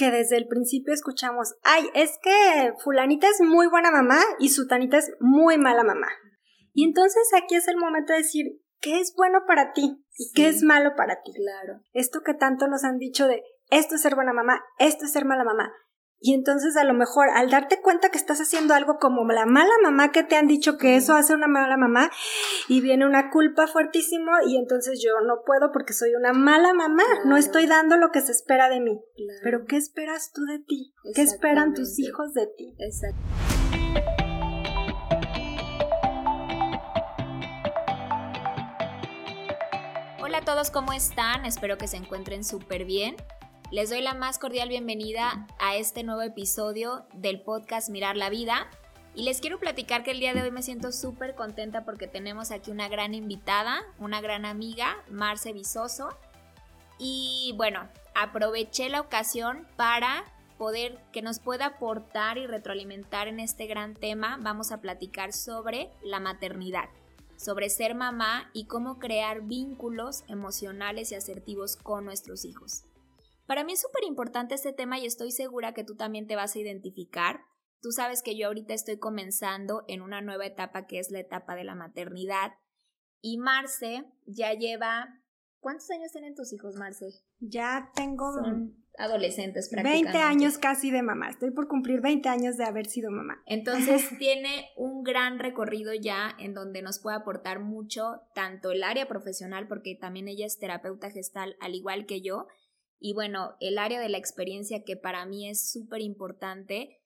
que desde el principio escuchamos, ay, es que fulanita es muy buena mamá y sutanita es muy mala mamá. Y entonces aquí es el momento de decir, ¿qué es bueno para ti? ¿Y qué es malo para ti? Claro. Esto que tanto nos han dicho de, esto es ser buena mamá, esto es ser mala mamá. Y entonces a lo mejor al darte cuenta que estás haciendo algo como la mala mamá que te han dicho que eso hace una mala mamá y viene una culpa fuertísimo y entonces yo no puedo porque soy una mala mamá, no estoy dando lo que se espera de mí. Pero ¿qué esperas tú de ti? ¿Qué esperan tus hijos de ti? Exacto. Hola a todos, ¿cómo están? Espero que se encuentren súper bien. Les doy la más cordial bienvenida a este nuevo episodio del podcast Mirar la Vida. Y les quiero platicar que el día de hoy me siento súper contenta porque tenemos aquí una gran invitada, una gran amiga, Marce Visoso. Y bueno, aproveché la ocasión para poder que nos pueda aportar y retroalimentar en este gran tema. Vamos a platicar sobre la maternidad, sobre ser mamá y cómo crear vínculos emocionales y asertivos con nuestros hijos. Para mí es súper importante este tema y estoy segura que tú también te vas a identificar. Tú sabes que yo ahorita estoy comenzando en una nueva etapa que es la etapa de la maternidad. Y Marce ya lleva... ¿Cuántos años tienen tus hijos, Marce? Ya tengo... Son adolescentes prácticamente. 20 años casi de mamá. Estoy por cumplir 20 años de haber sido mamá. Entonces tiene un gran recorrido ya en donde nos puede aportar mucho tanto el área profesional, porque también ella es terapeuta gestal al igual que yo, y bueno, el área de la experiencia que para mí es súper importante,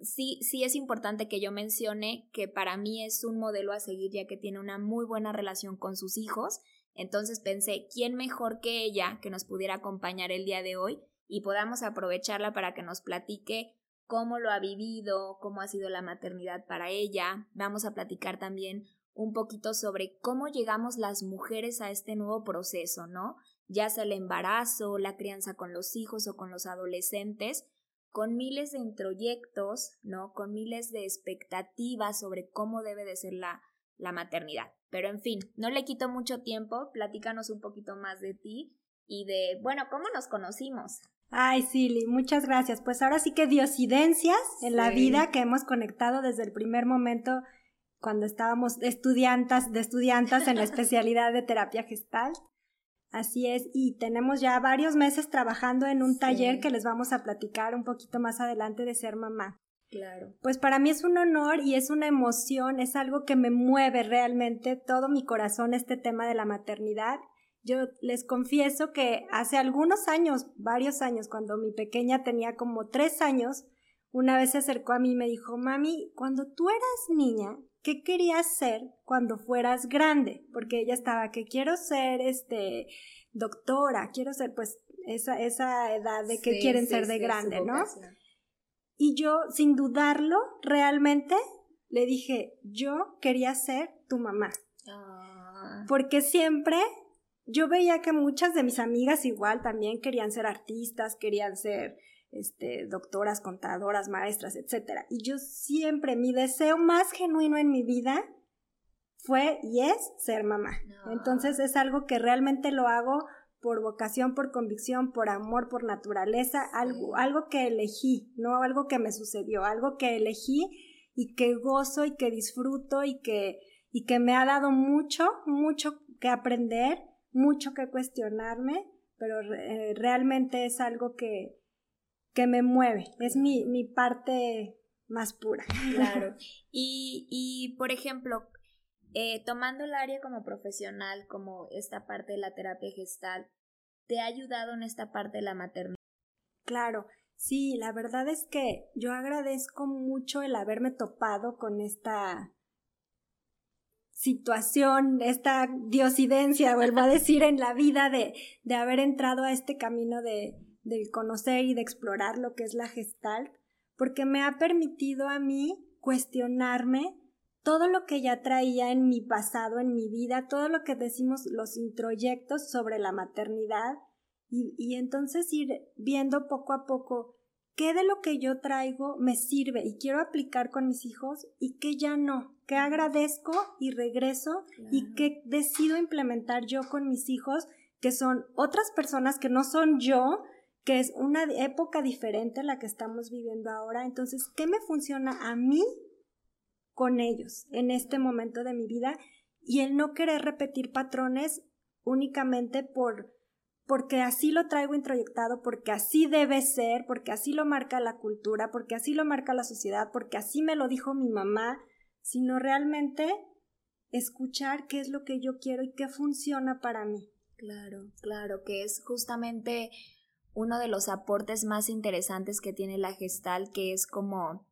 sí, sí es importante que yo mencione que para mí es un modelo a seguir ya que tiene una muy buena relación con sus hijos. Entonces pensé, ¿quién mejor que ella que nos pudiera acompañar el día de hoy y podamos aprovecharla para que nos platique cómo lo ha vivido, cómo ha sido la maternidad para ella. Vamos a platicar también un poquito sobre cómo llegamos las mujeres a este nuevo proceso, ¿no? Ya sea el embarazo, la crianza con los hijos o con los adolescentes, con miles de introyectos, ¿no? Con miles de expectativas sobre cómo debe de ser la, la maternidad. Pero en fin, no le quito mucho tiempo, platícanos un poquito más de ti y de, bueno, cómo nos conocimos. Ay, Silly, muchas gracias. Pues ahora sí que diosidencias en la vida que hemos conectado desde el primer momento cuando estábamos estudiantas, de estudiantas en la especialidad de terapia gestal. Así es, y tenemos ya varios meses trabajando en un taller que les vamos a platicar un poquito más adelante de ser mamá. Claro. Pues para mí es un honor y es una emoción, es algo que me mueve realmente todo mi corazón este tema de la maternidad. Yo les confieso que hace algunos años, varios años, cuando mi pequeña tenía como tres años, una vez se acercó a mí y me dijo, mami, cuando tú eras niña, ¿qué querías ser cuando fueras grande? Porque ella estaba que quiero ser este doctora, quiero ser pues esa, esa edad de que quieren ser de grande, ¿no? Y yo, sin dudarlo, realmente le dije, yo quería ser tu mamá. Ah. Porque siempre yo veía que muchas de mis amigas igual también querían ser artistas, querían ser este, doctoras, contadoras, maestras, etc. Y yo siempre, mi deseo más genuino en mi vida fue y es ser mamá. Entonces es algo que realmente lo hago por vocación, por convicción, por amor, por naturaleza, algo, algo que elegí, no algo que me sucedió, algo que elegí y que gozo y que disfruto y que, y que me ha dado mucho, mucho que aprender, mucho que cuestionarme, pero eh, realmente es algo que, que me mueve, es mi, mi parte más pura. Claro. Y, y por ejemplo, eh, tomando el área como profesional, como esta parte de la terapia gestal, ¿te ha ayudado en esta parte de la maternidad? Claro, sí, la verdad es que yo agradezco mucho el haberme topado con esta situación, esta diosidencia, vuelvo a decir, en la vida de, de haber entrado a este camino de, de conocer y de explorar lo que es la gestalt, porque me ha permitido a mí cuestionarme todo lo que ya traía en mi pasado, en mi vida, todo lo que decimos los introyectos sobre la maternidad y, y entonces ir viendo poco a poco qué de lo que yo traigo me sirve y quiero aplicar con mis hijos y qué ya no, qué agradezco y regreso y qué decido implementar yo con mis hijos, que son otras personas que no son yo, que es una época diferente a la que estamos viviendo ahora. Entonces, ¿qué me funciona a mí con ellos en este momento de mi vida? Y el no querer repetir patrones únicamente por porque así lo traigo introyectado, porque así debe ser, porque así lo marca la cultura, porque así lo marca la sociedad, porque así me lo dijo mi mamá, sino realmente escuchar qué es lo que yo quiero y qué funciona para mí. Claro, claro, que es justamente uno de los aportes más interesantes que tiene la gestal, que es como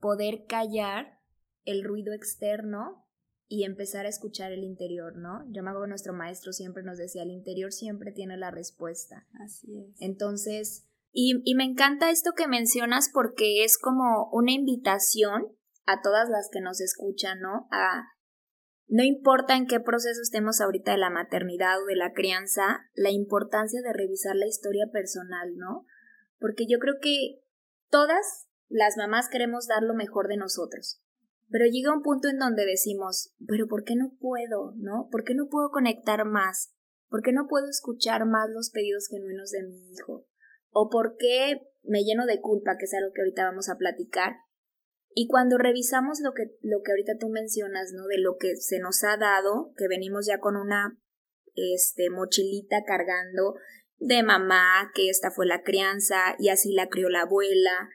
poder callar el ruido externo y empezar a escuchar el interior, ¿no? Yo me hago nuestro maestro siempre nos decía, el interior siempre tiene la respuesta. Así es. Entonces, y, y me encanta esto que mencionas porque es como una invitación a todas las que nos escuchan, ¿no? A no importa en qué proceso estemos ahorita de la maternidad o de la crianza, la importancia de revisar la historia personal, ¿no? Porque yo creo que todas las mamás queremos dar lo mejor de nosotros. Pero llega un punto en donde decimos, pero ¿por qué no puedo? ¿No? ¿Por qué no puedo conectar más? ¿Por qué no puedo escuchar más los pedidos genuinos de mi hijo? ¿O por qué me lleno de culpa, que es algo que ahorita vamos a platicar? Y cuando revisamos lo que, lo que ahorita tú mencionas, ¿no? De lo que se nos ha dado, que venimos ya con una este, mochilita cargando de mamá, que esta fue la crianza y así la crió la abuela,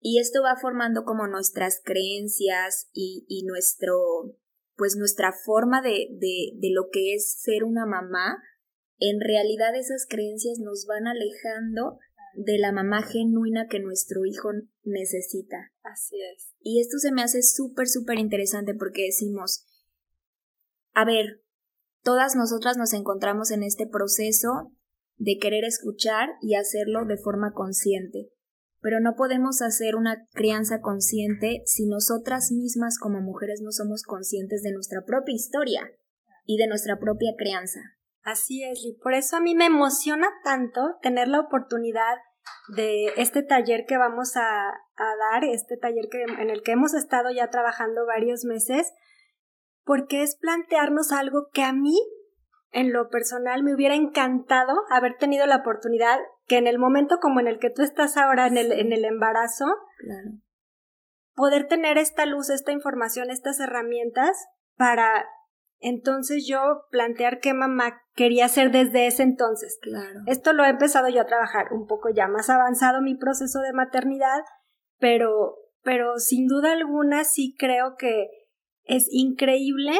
y esto va formando como nuestras creencias y, y nuestro, pues nuestra forma de, de, de lo que es ser una mamá. En realidad esas creencias nos van alejando de la mamá genuina que nuestro hijo necesita. Así es. Y esto se me hace súper, súper interesante porque decimos, a ver, todas nosotras nos encontramos en este proceso de querer escuchar y hacerlo de forma consciente pero no podemos hacer una crianza consciente si nosotras mismas como mujeres no somos conscientes de nuestra propia historia y de nuestra propia crianza. Así es, y por eso a mí me emociona tanto tener la oportunidad de este taller que vamos a, dar, este taller que, en el que hemos estado ya trabajando varios meses, porque es plantearnos algo que a mí, en lo personal, me hubiera encantado haber tenido la oportunidad que en el momento como en el que tú estás ahora en el, en el embarazo, poder tener esta luz, esta información, estas herramientas para entonces yo plantear qué mamá quería hacer desde ese entonces. Claro. Esto lo he empezado yo a trabajar un poco ya más avanzado mi proceso de maternidad, pero, pero sin duda alguna sí creo que es increíble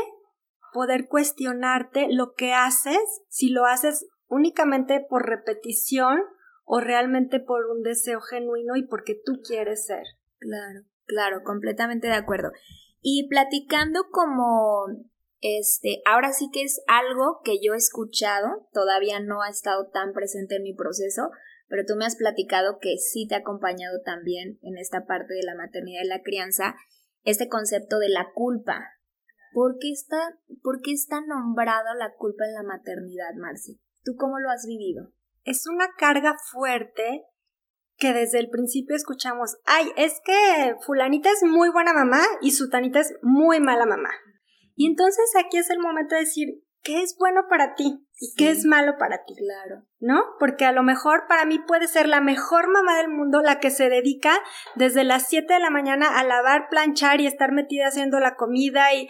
poder cuestionarte lo que haces, si lo haces únicamente por repetición o realmente por un deseo genuino y porque tú quieres ser. Claro, claro, completamente de acuerdo. Y platicando como este, ahora sí que es algo que yo he escuchado, todavía no ha estado tan presente en mi proceso, pero tú me has platicado que sí te ha acompañado también en esta parte de la maternidad y la crianza, este concepto de la culpa. ¿Por qué está, por qué está nombrada la culpa en la maternidad, Marci? ¿Tú cómo lo has vivido? es una carga fuerte que desde el principio escuchamos, ay, es que fulanita es muy buena mamá y sutanita es muy mala mamá. Y entonces aquí es el momento de decir, ¿qué es bueno para ti? ¿Y qué es malo para ti? Claro. ¿No? Porque a lo mejor para mí puede ser la mejor mamá del mundo la que se dedica desde las 7 de la mañana a lavar, planchar y estar metida haciendo la comida y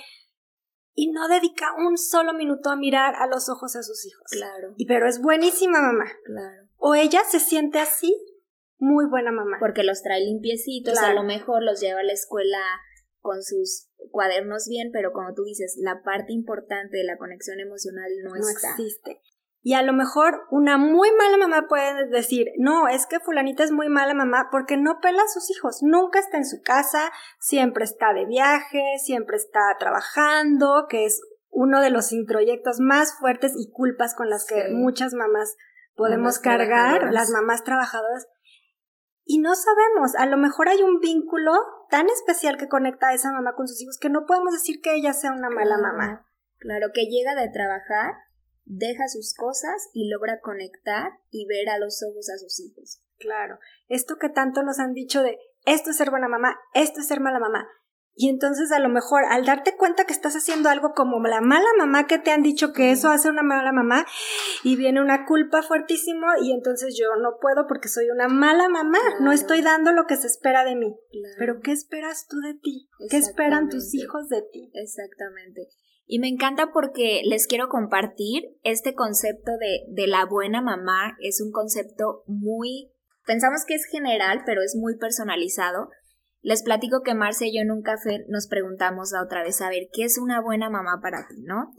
y no dedica un solo minuto a mirar a los ojos a sus hijos. Claro. Y pero es buenísima mamá. Claro. O ella se siente así, muy buena mamá. Porque los trae limpiecitos, a lo mejor los lleva a la escuela con sus cuadernos bien, pero como tú dices, la parte importante de la conexión emocional no, no existe. Y a lo mejor una muy mala mamá puede decir, no, es que fulanita es muy mala mamá porque no pela a sus hijos, nunca está en su casa, siempre está de viaje, siempre está trabajando, que es uno de los introyectos más fuertes y culpas con las que muchas mamás podemos cargar, las mamás trabajadoras. Y no sabemos, a lo mejor hay un vínculo tan especial que conecta a esa mamá con sus hijos que no podemos decir que ella sea una mala mamá. Claro, que llega de trabajar deja sus cosas y logra conectar y ver a los ojos a sus hijos. Claro, esto que tanto nos han dicho de esto es ser buena mamá, esto es ser mala mamá. Y entonces a lo mejor al darte cuenta que estás haciendo algo como la mala mamá que te han dicho que eso hace una mala mamá y viene una culpa fuertísimo y entonces yo no puedo porque soy una mala mamá, no estoy dando lo que se espera de mí. Pero ¿qué esperas tú de ti? ¿Qué esperan tus hijos de ti? Exactamente. Y me encanta porque les quiero compartir este concepto de, de la buena mamá. Es un concepto muy, pensamos que es general, pero es muy personalizado les platico que Marce y yo en un café nos preguntamos la otra vez, a ver, ¿qué es una buena mamá para ti, no?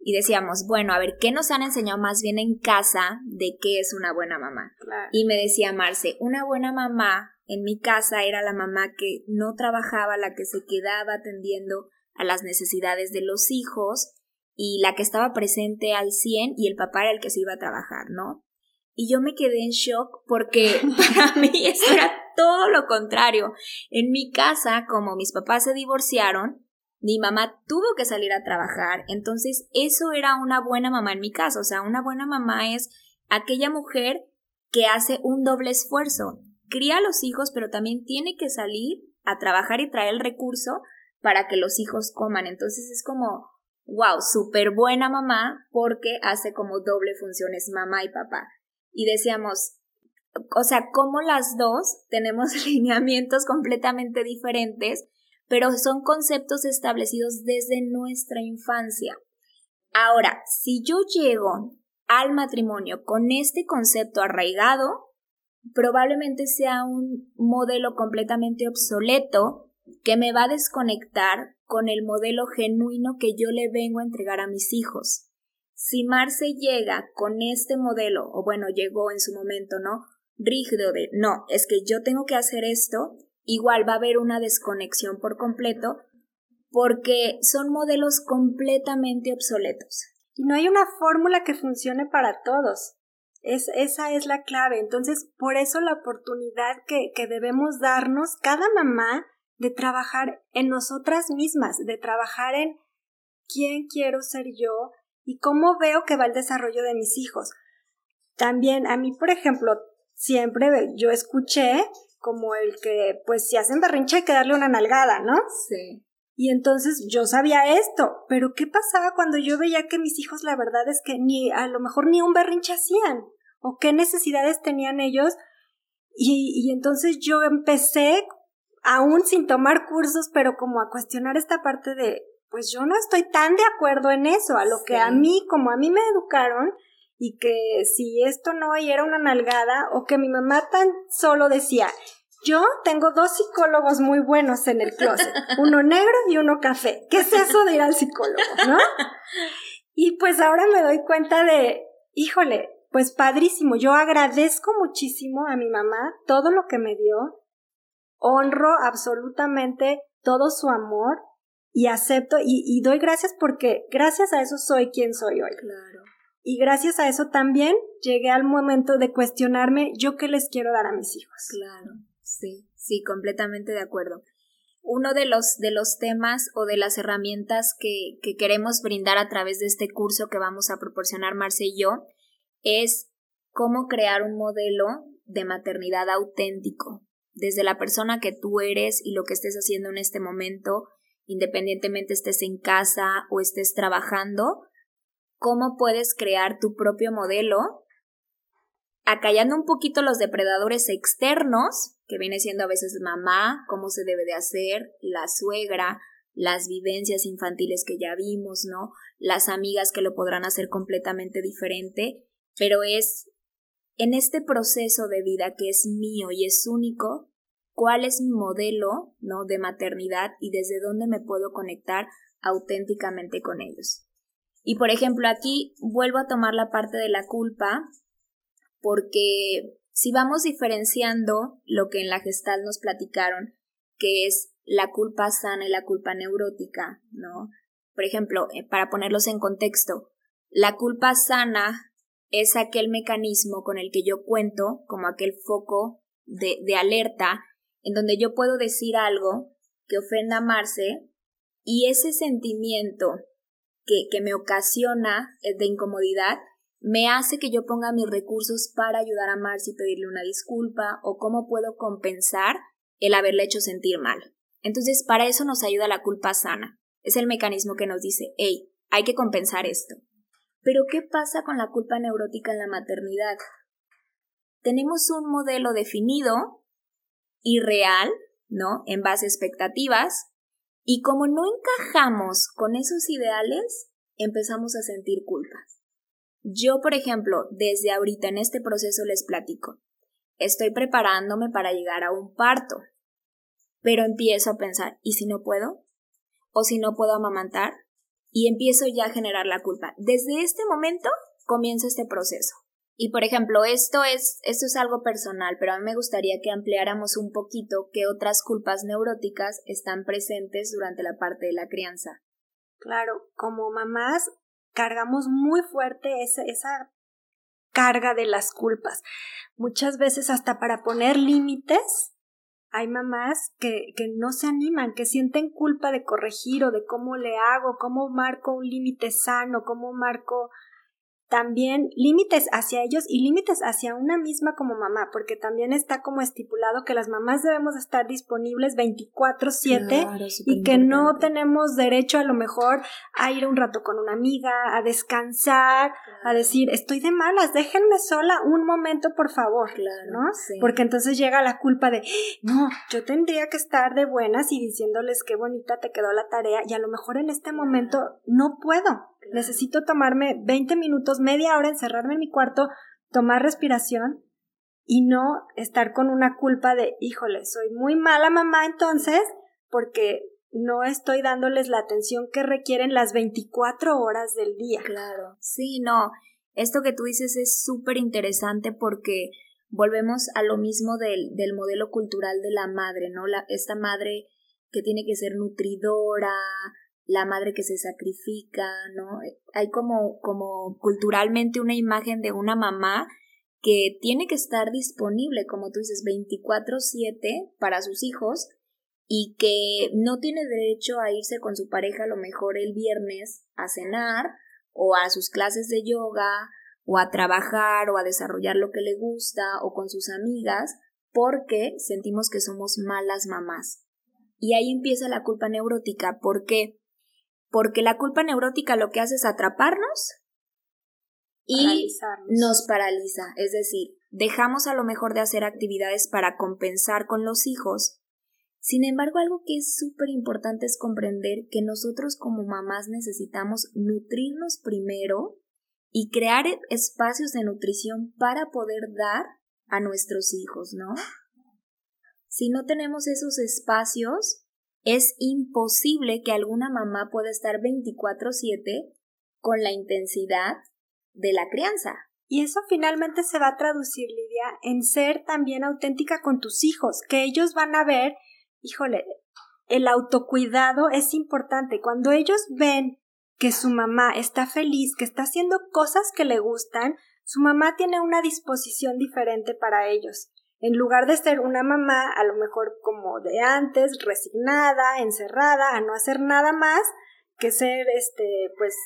Y decíamos, bueno, a ver, ¿qué nos han enseñado más bien en casa de qué es una buena mamá? Y me decía Marce, una buena mamá en mi casa era la mamá que no trabajaba, la que se quedaba atendiendo a las necesidades de los hijos y la que estaba presente al 100 y el papá era el que se iba a trabajar, ¿no? Y yo me quedé en shock porque para mí eso era todo lo contrario. En mi casa, como mis papás se divorciaron, mi mamá tuvo que salir a trabajar, entonces eso era una buena mamá en mi casa, o sea, una buena mamá es aquella mujer que hace un doble esfuerzo, cría a los hijos, pero también tiene que salir a trabajar y traer el recurso para que los hijos coman, entonces es como, wow, súper buena mamá porque hace como doble funciones mamá y papá y decíamos, o sea, como las dos tenemos lineamientos completamente diferentes, pero son conceptos establecidos desde nuestra infancia. Ahora, si yo llego al matrimonio con este concepto arraigado, probablemente sea un modelo completamente obsoleto que me va a desconectar con el modelo genuino que yo le vengo a entregar a mis hijos. Si Marce llega con este modelo, o bueno, llegó en su momento, ¿no? Rígido de, no, es que yo tengo que hacer esto, igual va a haber una desconexión por completo, porque son modelos completamente obsoletos. Y no hay una fórmula que funcione para todos. Es, esa es la clave. Entonces, por eso la oportunidad que, que debemos darnos cada mamá de trabajar en nosotras mismas, de trabajar en quién quiero ser yo, y cómo veo que va el desarrollo de mis hijos. También a mí, por ejemplo, siempre yo escuché como el que, pues si hacen berrinche hay que darle una nalgada, ¿no? Sí. Y entonces yo sabía esto, pero ¿qué pasaba cuando yo veía que mis hijos la verdad es que ni a lo mejor ni un berrinche hacían? ¿O qué necesidades tenían ellos? Y, y entonces yo empecé, aún sin tomar cursos, pero como a cuestionar esta parte de, pues yo no estoy tan de acuerdo en eso, a lo que a mí, como a mí me educaron, y que si esto no era una nalgada, o que mi mamá tan solo decía, yo tengo dos psicólogos muy buenos en el closet, uno negro y uno café. ¿Qué es eso de ir al psicólogo, no? Y pues ahora me doy cuenta de, híjole, pues padrísimo, yo agradezco muchísimo a mi mamá todo lo que me dio, honro absolutamente todo su amor, y acepto y, doy gracias porque gracias a eso soy quien soy hoy. Claro. Y gracias a eso también llegué al momento de cuestionarme yo qué les quiero dar a mis hijos. Claro, sí, sí, completamente de acuerdo. Uno de los, de los temas o de las herramientas que, que queremos brindar a través de este curso que vamos a proporcionar Marce y yo es cómo crear un modelo de maternidad auténtico, desde la persona que tú eres y lo que estés haciendo en este momento, independientemente estés en casa o estés trabajando, cómo puedes crear tu propio modelo, acallando un poquito los depredadores externos, que viene siendo a veces mamá, cómo se debe de hacer, la suegra, las vivencias infantiles que ya vimos, ¿no? Las amigas que lo podrán hacer completamente diferente, pero es en este proceso de vida que es mío y es único, cuál es mi modelo, ¿no? De maternidad y desde dónde me puedo conectar auténticamente con ellos. Y por ejemplo, aquí vuelvo a tomar la parte de la culpa porque si vamos diferenciando lo que en la gestal nos platicaron, que es la culpa sana y la culpa neurótica, ¿no? Por ejemplo, eh, para ponerlos en contexto, la culpa sana es aquel mecanismo con el que yo cuento como aquel foco de, de alerta en donde yo puedo decir algo que ofenda a Marce y ese sentimiento que, que me ocasiona eh, de incomodidad me hace que yo ponga mis recursos para ayudar a Marce y pedirle una disculpa o cómo puedo compensar el haberle hecho sentir mal. Entonces, para eso nos ayuda la culpa sana. Es el mecanismo que nos dice, hey, hay que compensar esto. Pero, ¿qué pasa con la culpa neurótica en la maternidad? Tenemos un modelo definido y real, ¿no? En base a expectativas, y como no encajamos con esos ideales, empezamos a sentir culpas. Yo, por ejemplo, desde ahorita en este proceso les platico. Estoy preparándome para llegar a un parto, pero empiezo a pensar, ¿y si no puedo? ¿O si no puedo amamantar? Y empiezo ya a generar la culpa. Desde este momento comienza este proceso. Y por ejemplo, esto es, esto es algo personal, pero a mí me gustaría que ampliáramos un poquito qué otras culpas neuróticas están presentes durante la parte de la crianza. Claro, como mamás cargamos muy fuerte esa, esa carga de las culpas. Muchas veces hasta para poner límites hay mamás que, que no se animan, que sienten culpa de corregir o de cómo le hago, cómo marco un límite sano, cómo marco también límites hacia ellos y límites hacia una misma como mamá, porque también está como estipulado que las mamás debemos estar disponibles 24/7 y que no tenemos derecho a lo mejor a ir un rato con una amiga, a descansar, a decir, estoy de malas, déjenme sola un momento, por favor, ¿no? Porque entonces llega la culpa de, no, yo tendría que estar de buenas y diciéndoles qué bonita te quedó la tarea y a lo mejor en este momento no puedo. Necesito tomarme 20 minutos, media hora, encerrarme en mi cuarto, tomar respiración y no estar con una culpa de, híjole, soy muy mala mamá entonces porque no estoy dándoles la atención que requieren las 24 horas del día. Claro, sí, no. Esto que tú dices es súper interesante porque volvemos a lo mismo del, del modelo cultural de la madre, ¿no? La, esta madre que tiene que ser nutridora, la madre que se sacrifica, ¿no? Hay como, como culturalmente una imagen de una mamá que tiene que estar disponible, como tú dices, 24/7 para sus hijos y que no tiene derecho a irse con su pareja a lo mejor el viernes a cenar o a sus clases de yoga o a trabajar o a desarrollar lo que le gusta o con sus amigas porque sentimos que somos malas mamás. Y ahí empieza la culpa neurótica. ¿Por qué? Porque la culpa neurótica lo que hace es atraparnos y nos paraliza, es decir, dejamos a lo mejor de hacer actividades para compensar con los hijos. Sin embargo, algo que es súper importante es comprender que nosotros como mamás necesitamos nutrirnos primero y crear espacios de nutrición para poder dar a nuestros hijos, ¿no? Si no tenemos esos espacios, es imposible que alguna mamá pueda estar 24/7 con la intensidad de la crianza. Y eso finalmente se va a traducir, Lidia, en ser también auténtica con tus hijos, que ellos van a ver, híjole, el autocuidado es importante. Cuando ellos ven que su mamá está feliz, que está haciendo cosas que le gustan, su mamá tiene una disposición diferente para ellos. En lugar de ser una mamá, a lo mejor como de antes, resignada, encerrada, a no hacer nada más que ser, este, pues,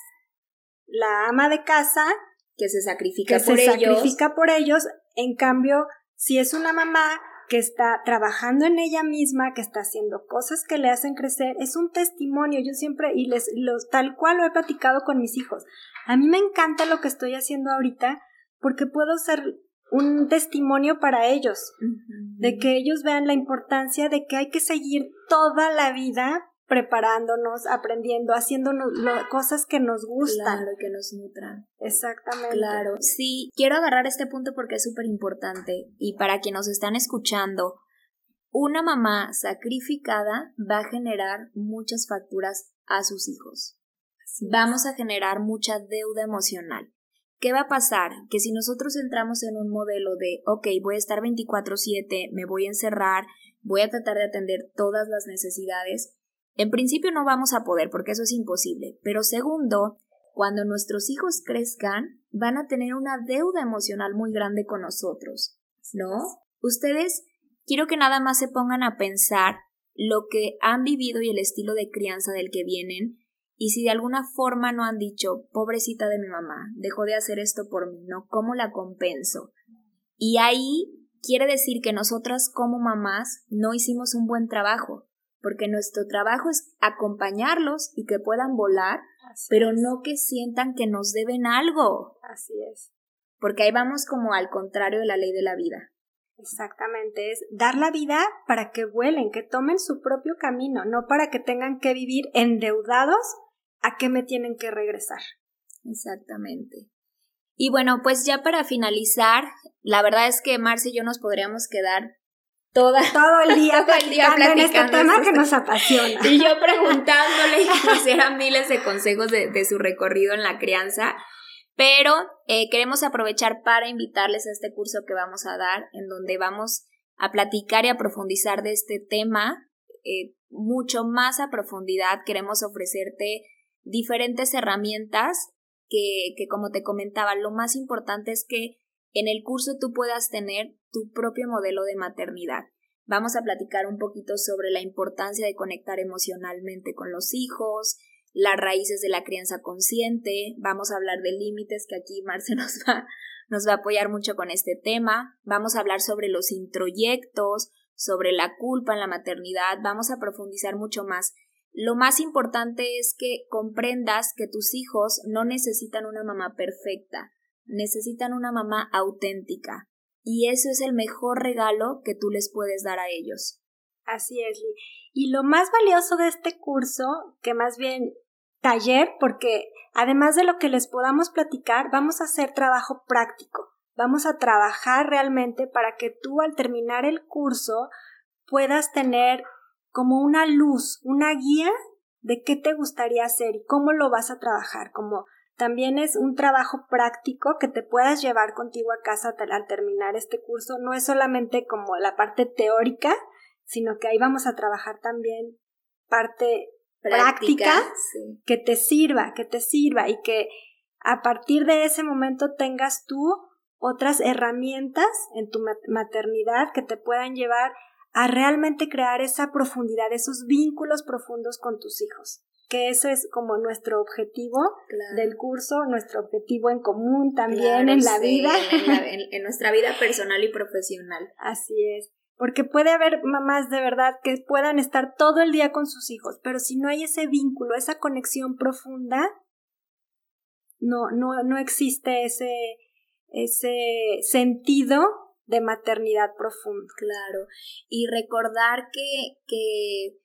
la ama de casa. Que se sacrifica por ellos. sacrifica por ellos. En cambio, si es una mamá que está trabajando en ella misma, que está haciendo cosas que le hacen crecer, es un testimonio. Yo siempre, y les, los, tal cual lo he platicado con mis hijos. A mí me encanta lo que estoy haciendo ahorita porque puedo ser un testimonio para ellos, de que ellos vean la importancia de que hay que seguir toda la vida preparándonos, aprendiendo, haciendo cosas que nos gustan. Claro, que nos nutran. Exactamente. Claro. Sí, quiero agarrar este punto porque es súper importante y para quienes nos están escuchando, una mamá sacrificada va a generar muchas facturas a sus hijos. Vamos a generar mucha deuda emocional. ¿Qué va a pasar? Que si nosotros entramos en un modelo de, ok, voy a estar 24/7, me voy a encerrar, voy a tratar de atender todas las necesidades, en principio no vamos a poder porque eso es imposible, pero segundo, cuando nuestros hijos crezcan, van a tener una deuda emocional muy grande con nosotros, ¿no? Ustedes quiero que nada más se pongan a pensar lo que han vivido y el estilo de crianza del que vienen y si de alguna forma no han dicho, pobrecita de mi mamá, dejó de hacer esto por mí, ¿no? ¿Cómo la compenso? Y ahí quiere decir que nosotras como mamás no hicimos un buen trabajo, porque nuestro trabajo es acompañarlos y que puedan volar, pero no que sientan que nos deben algo. Así es. Porque ahí vamos como al contrario de la ley de la vida. Exactamente, es dar la vida para que vuelen, que tomen su propio camino, no para que tengan que vivir endeudados a qué me tienen que regresar. Exactamente. Y bueno, pues ya para finalizar, la verdad es que Marce y yo nos podríamos quedar toda, todo el día, todo el día platicando en este tema que nos apasiona. Y yo preguntándole y que nos diera miles de consejos de, de, su recorrido en la crianza. Pero eh, queremos aprovechar para invitarles a este curso que vamos a dar, en donde vamos a platicar y a profundizar de este tema eh, mucho más a profundidad. Queremos ofrecerte diferentes herramientas que, que, como te comentaba, lo más importante es que en el curso tú puedas tener tu propio modelo de maternidad. Vamos a platicar un poquito sobre la importancia de conectar emocionalmente con los hijos, las raíces de la crianza consciente, vamos a hablar de límites, que aquí Marce nos va, nos va a apoyar mucho con este tema, vamos a hablar sobre los introyectos, sobre la culpa en la maternidad, vamos a profundizar mucho más. Lo más importante es que comprendas que tus hijos no necesitan una mamá perfecta, necesitan una mamá auténtica. Y eso es el mejor regalo que tú les puedes dar a ellos. Así es, Y lo más valioso de este curso, que más bien taller, porque además de lo que les podamos platicar, vamos a hacer trabajo práctico. Vamos a trabajar realmente para que tú al terminar el curso puedas tener como una luz, una guía de qué te gustaría hacer y cómo lo vas a trabajar, como también es un trabajo práctico que te puedas llevar contigo a casa al terminar este curso. No es solamente como la parte teórica, sino que ahí vamos a trabajar también parte práctica, que te sirva, que te sirva y que a partir de ese momento tengas tú otras herramientas en tu maternidad que te puedan llevar a realmente crear esa profundidad, esos vínculos profundos con tus hijos. Que eso es como nuestro objetivo del curso, nuestro objetivo en común también en la vida. en nuestra vida personal y profesional. Así es porque puede haber mamás de verdad que puedan estar todo el día con sus hijos, pero si no hay ese vínculo, esa conexión profunda, no, no, no existe ese, ese sentido de maternidad profunda. Claro. Y recordar que, que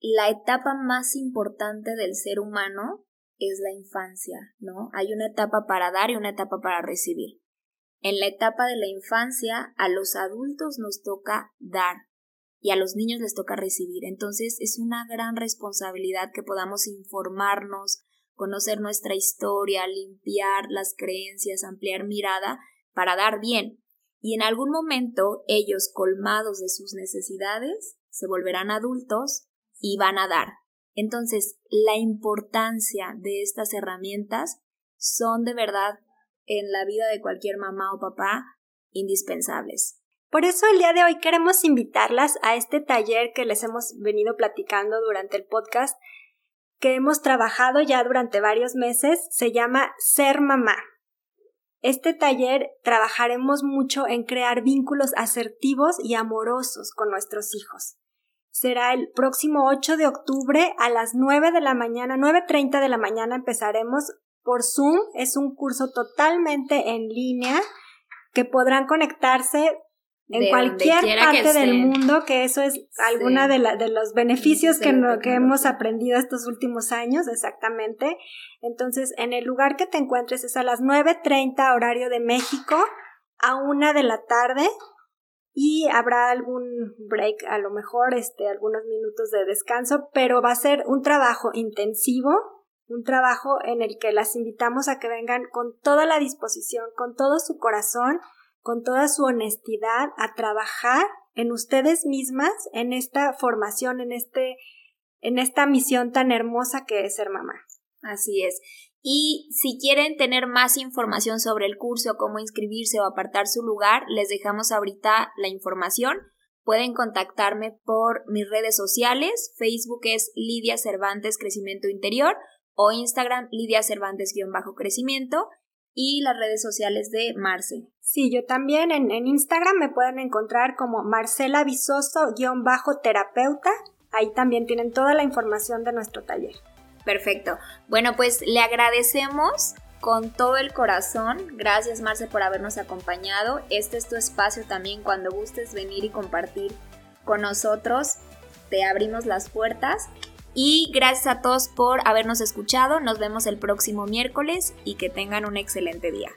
la etapa más importante del ser humano es la infancia, ¿no? Hay una etapa para dar y una etapa para recibir. En la etapa de la infancia, a los adultos nos toca dar y a los niños les toca recibir. Entonces es una gran responsabilidad que podamos informarnos, conocer nuestra historia, limpiar las creencias, ampliar mirada para dar bien. Y en algún momento ellos, colmados de sus necesidades, se volverán adultos y van a dar. Entonces, la importancia de estas herramientas son de verdad en la vida de cualquier mamá o papá indispensables. Por eso el día de hoy queremos invitarlas a este taller que les hemos venido platicando durante el podcast, que hemos trabajado ya durante varios meses, se llama Ser Mamá. Este taller trabajaremos mucho en crear vínculos asertivos y amorosos con nuestros hijos. Será el próximo 8 de octubre a las 9 de la mañana, 9.30 de la mañana empezaremos por Zoom. Es un curso totalmente en línea que podrán conectarse en cualquier parte del mundo, que eso es alguna de, de, los beneficios que, que hemos aprendido estos últimos años, exactamente. Entonces, en el lugar que te encuentres es a las 9.30 horario de México, a una de la tarde, y habrá algún break, a lo mejor, este, algunos minutos de descanso, pero va a ser un trabajo intensivo, un trabajo en el que las invitamos a que vengan con toda la disposición, con todo su corazón, con toda su honestidad a trabajar en ustedes mismas, en esta formación, en este, en esta misión tan hermosa que es ser mamá. Así es. Y si quieren tener más información sobre el curso, cómo inscribirse o apartar su lugar, les dejamos ahorita la información. Pueden contactarme por mis redes sociales. Facebook es Lidia Cervantes Crecimiento Interior o Instagram Lidia Cervantes-crecimiento. Y las redes sociales de Marce. Sí, yo también en, Instagram me pueden encontrar como Marcela Visoso-terapeuta. Ahí también tienen toda la información de nuestro taller. Perfecto. Bueno, pues le agradecemos con todo el corazón. Gracias Marce por habernos acompañado. Este es tu espacio también cuando gustes venir y compartir con nosotros. Te abrimos las puertas. Y gracias a todos por habernos escuchado. Nos vemos el próximo miércoles y que tengan un excelente día.